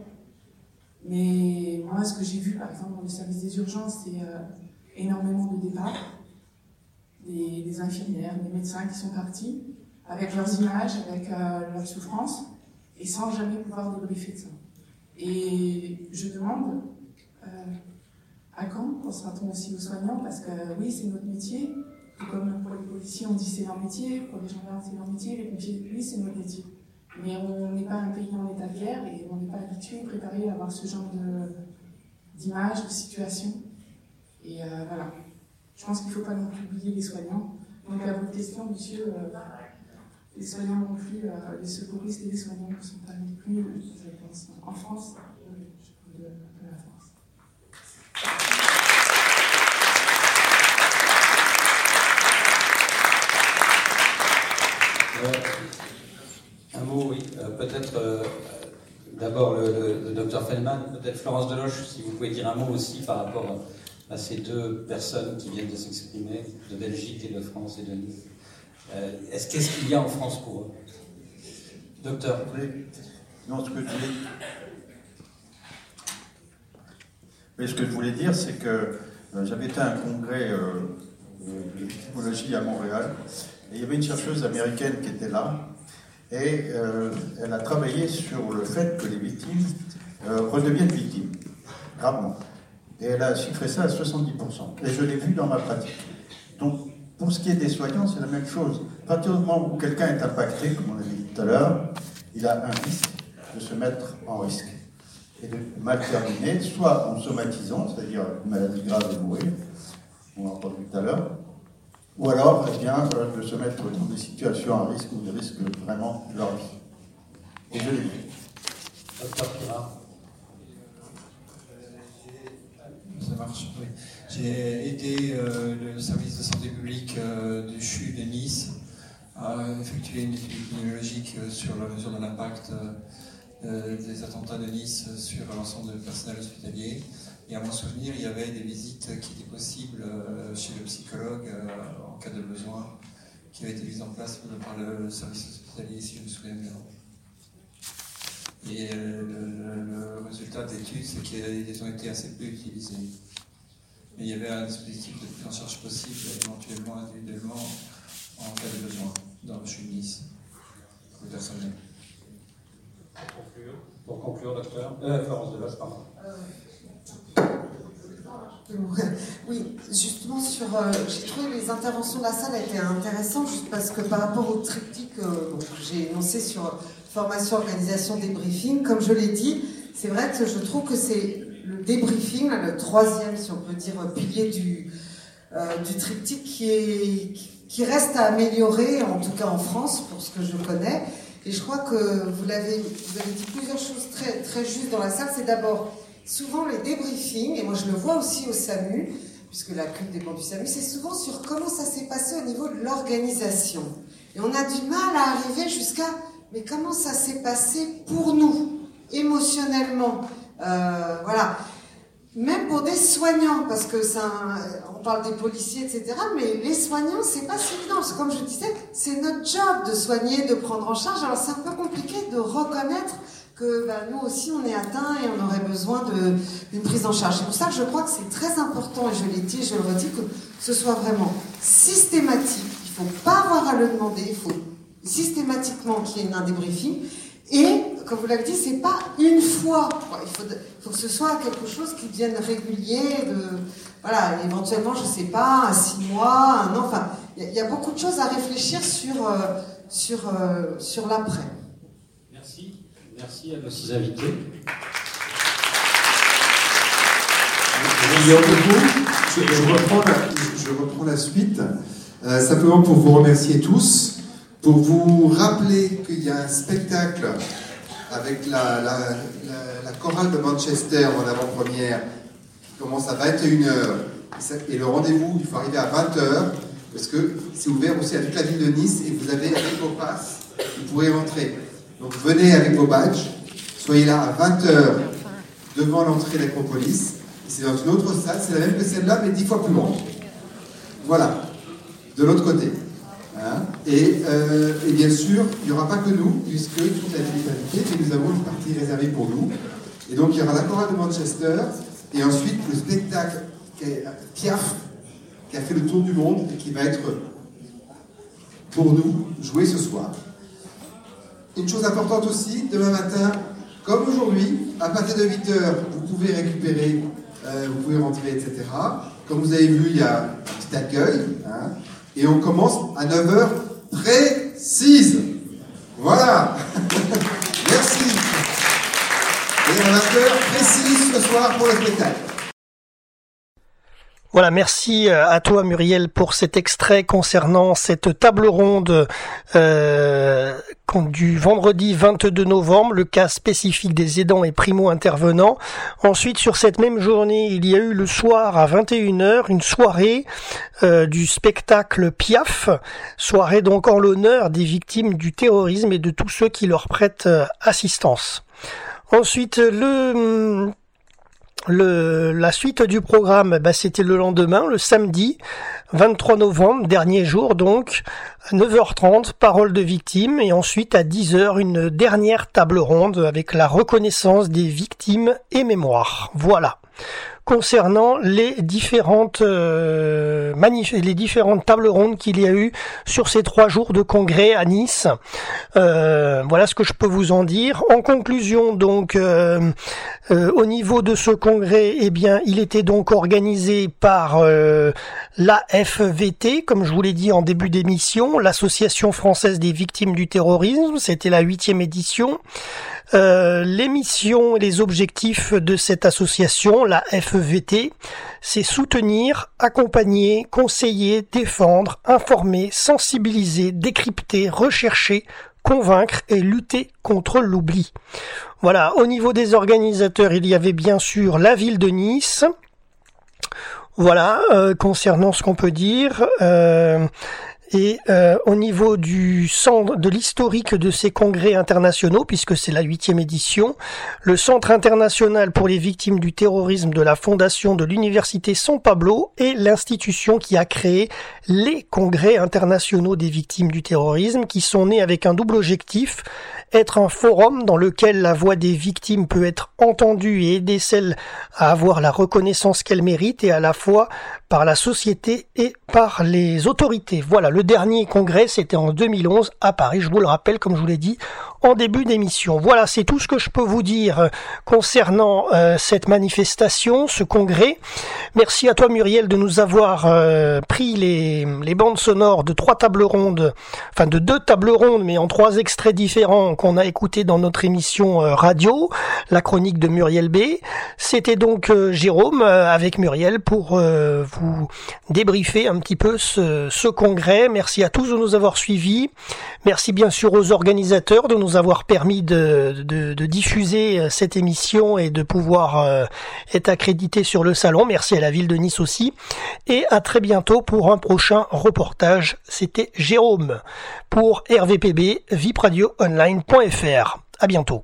Mais moi, ce que j'ai vu, par exemple, dans le service des urgences, c'est euh, énormément de départs. Des, infirmières, des médecins qui sont partis avec leurs images, avec euh, leurs souffrances, et sans jamais pouvoir débriefer de ça. Et je demande, euh, à quand pensera-t-on aussi aux soignants? Parce que oui, c'est notre métier. Tout comme pour les policiers, on dit c'est leur métier, pour les gendarmes, c'est leur métier, les pompiers, oui, c'est notre métier. Mais on n'est pas un pays en état de guerre et on n'est pas habitué, préparé à avoir ce genre d'images, de situations. Et euh, voilà. Je pense qu'il ne faut pas non plus oublier les soignants. Donc à votre question, monsieur, euh, les soignants non plus, euh, les secouristes et les soignants ne sont pas non plus, je en France, euh, de, de la France. Euh, un mot, oui. Euh, peut-être euh, d'abord le, peut-être Florence Deloche, si vous pouvez dire un mot aussi par rapport à ces deux personnes qui viennent de s'exprimer, de Belgique et de France et de Nice. Euh, est-ce qu'est-ce qu'il y a en France pour eux? Docteur. Non, ce que je voulais, Mais ce que je voulais dire, c'est que euh, j'avais été à un congrès euh, de victimologie à Montréal, et il y avait une chercheuse américaine qui était là, et elle a travaillé sur le fait que les victimes euh, redeviennent victimes, gravement. Et elle a chiffré ça à 70%. Et je l'ai vu dans ma pratique. Donc, pour ce qui est des soignants, c'est la même chose. À partir du moment où quelqu'un est impacté, comme on l'a dit tout à l'heure, il a un risque de se mettre en risque. et de mal terminer, soit en somatisant, c'est-à-dire une maladie grave et mourir, on en parlé tout à l'heure, ou alors, eh bien, de se mettre dans des situations à risque ou des risques vraiment leur vie. Et je l'ai vu. Ça marche, oui. J'ai aidé euh, le service de santé publique euh, du CHU de Nice à effectuer une étude épidémiologique euh, sur la mesure de l'impact des attentats de Nice sur l'ensemble du personnel hospitalier. Et à mon souvenir, il y avait des visites qui étaient possibles chez le psychologue en cas de besoin, qui avaient été mises en place par le service hospitalier, si je me souviens bien. Et le, résultat de l'étude, c'est qu'ils ont été assez peu utilisés. Mais il y avait un dispositif de prise en charge possible, éventuellement, individuellement, en cas de besoin, dans le chemise, pour les personnes Pour conclure, pour conclure docteur, euh, Florence Deloche, pardon. Oui, justement sur, euh, j'ai trouvé les interventions de la salle étaient intéressantes juste parce que par rapport au triptyque euh, que j'ai énoncé sur formation, organisation, débriefing, comme je l'ai dit, c'est vrai que je trouve que c'est le débriefing, le troisième, si on peut dire, pilier du, euh, triptyque qui, est, qui reste à améliorer, en tout cas en France, pour ce que je connais. Et je crois que vous avez dit plusieurs choses très, justes dans la salle. C'est d'abord souvent les débriefings, et moi je le vois aussi au SAMU, puisque la CUP dépend du SAMU, c'est souvent sur comment ça s'est passé au niveau de l'organisation. Et on a du mal à arriver jusqu'à, mais comment ça s'est passé pour nous, émotionnellement? Euh, voilà. Même pour des soignants, parce que ça, on parle des policiers, etc. Mais les soignants, c'est pas si évident. Comme je disais, c'est notre job de soigner, de prendre en charge. Alors c'est un peu compliqué de reconnaître que bah, nous aussi on est atteint et on aurait besoin d'une prise en charge. C'est pour ça que je crois que c'est très important, et je l'ai dit, je le redis, que ce soit vraiment systématique. Il faut pas avoir à le demander, il faut systématiquement qu'il y ait un débriefing. Et, comme vous l'avez dit, c'est pas une fois. Il faut, que ce soit quelque chose qui devienne régulier, de, voilà, éventuellement, je sais pas, un six mois, un an, enfin, il y, a beaucoup de choses à réfléchir sur, euh, sur, euh, sur l'après. Merci. Merci à nos six invités. Je, je, reprends la, je reprends la suite, euh, simplement pour vous remercier tous pour vous rappeler qu'il y a un spectacle avec la, la, chorale de Manchester en avant-première qui commence à 21h. Et le rendez-vous, il faut arriver à 20h parce que c'est ouvert aussi à toute la ville de Nice et vous avez avec vos passes, vous pourrez rentrer. Donc venez avec vos badges, soyez là à 20h devant l'entrée de l'Acropolis. C'est dans une autre salle, c'est la même que celle-là, mais dix fois plus grande. Voilà, de l'autre côté. Hein. Euh, et, bien sûr, il n'y aura pas que nous, puisque toute la ville est mais nous avons une partie réservée pour nous. Et donc il y aura la chorale de Manchester, et ensuite le spectacle Piaf, qui a fait le tour du monde et qui va être pour nous joué ce soir. Une chose importante aussi, demain matin, comme aujourd'hui, à partir de 8h, vous pouvez récupérer, euh, vous pouvez rentrer, etc. Comme vous avez vu, il y a un petit accueil. Hein et on commence à 9h précise. Voilà. (laughs) Merci. Et à 20h précise ce soir pour le spectacle. Voilà, merci euh, à toi Muriel pour cet extrait concernant cette table ronde euh, du vendredi 22 novembre, le cas spécifique des aidants et primo-intervenants. Ensuite, sur cette même journée, il y a eu le soir à 21h une soirée euh, du spectacle Piaf, soirée donc en l'honneur des victimes du terrorisme et de tous ceux qui leur prêtent assistance. Ensuite, le le, la suite du programme, bah, c'était le lendemain, le samedi 23 novembre, dernier jour donc, à 9h30, parole de victimes, et ensuite à 10h, une dernière table ronde avec la reconnaissance des victimes et mémoire. Voilà concernant les différentes euh, les différentes tables rondes qu'il y a eu sur ces trois jours de congrès à Nice. Euh, voilà ce que je peux vous en dire. En conclusion, donc, euh, Euh, au niveau de ce congrès, eh bien, il était donc organisé par l'AFVT, comme je vous l'ai dit en début d'émission, l'Association française des victimes du terrorisme. C'était la huitième édition. Euh, L'émission et les objectifs de cette association, la FVT, c'est soutenir, accompagner, conseiller, défendre, informer, sensibiliser, décrypter, rechercher, convaincre et lutter contre l'oubli. Voilà, au niveau des organisateurs, il y avait bien sûr la ville de Nice. Voilà, euh, concernant ce qu'on peut dire. Euh, et euh, au niveau du centre de l'historique de ces congrès internationaux, puisque c'est la huitième édition, le Centre international pour les victimes du terrorisme de la Fondation de l'Université San Pablo est l'institution qui a créé les congrès internationaux des victimes du terrorisme, qui sont nés avec un double objectif être un forum dans lequel la voix des victimes peut être entendue et aider celles à avoir la reconnaissance qu'elles méritent et à la fois par la société et par les autorités. Voilà, le dernier congrès, c'était en 2011 à Paris, je vous le rappelle, comme je vous l'ai dit en début d'émission. Voilà, c'est tout ce que je peux vous dire concernant euh, cette manifestation, ce congrès. Merci à toi Muriel de nous avoir euh, pris les, les bandes sonores de trois tables rondes, enfin de deux tables rondes, mais en trois extraits différents qu'on a écoutés dans notre émission euh, radio, la chronique de Muriel B. C'était donc Jérôme avec Muriel pour vous débriefer un petit peu ce, ce congrès. Merci à tous de nous avoir suivis. Merci bien sûr aux organisateurs de nous avoir permis de, de, de diffuser cette émission et de pouvoir euh, être accrédité sur le salon. Merci à la ville de Nice aussi. Et à très bientôt pour un prochain reportage. C'était Jérôme pour RVPB, vipradioonline.fr. À bientôt.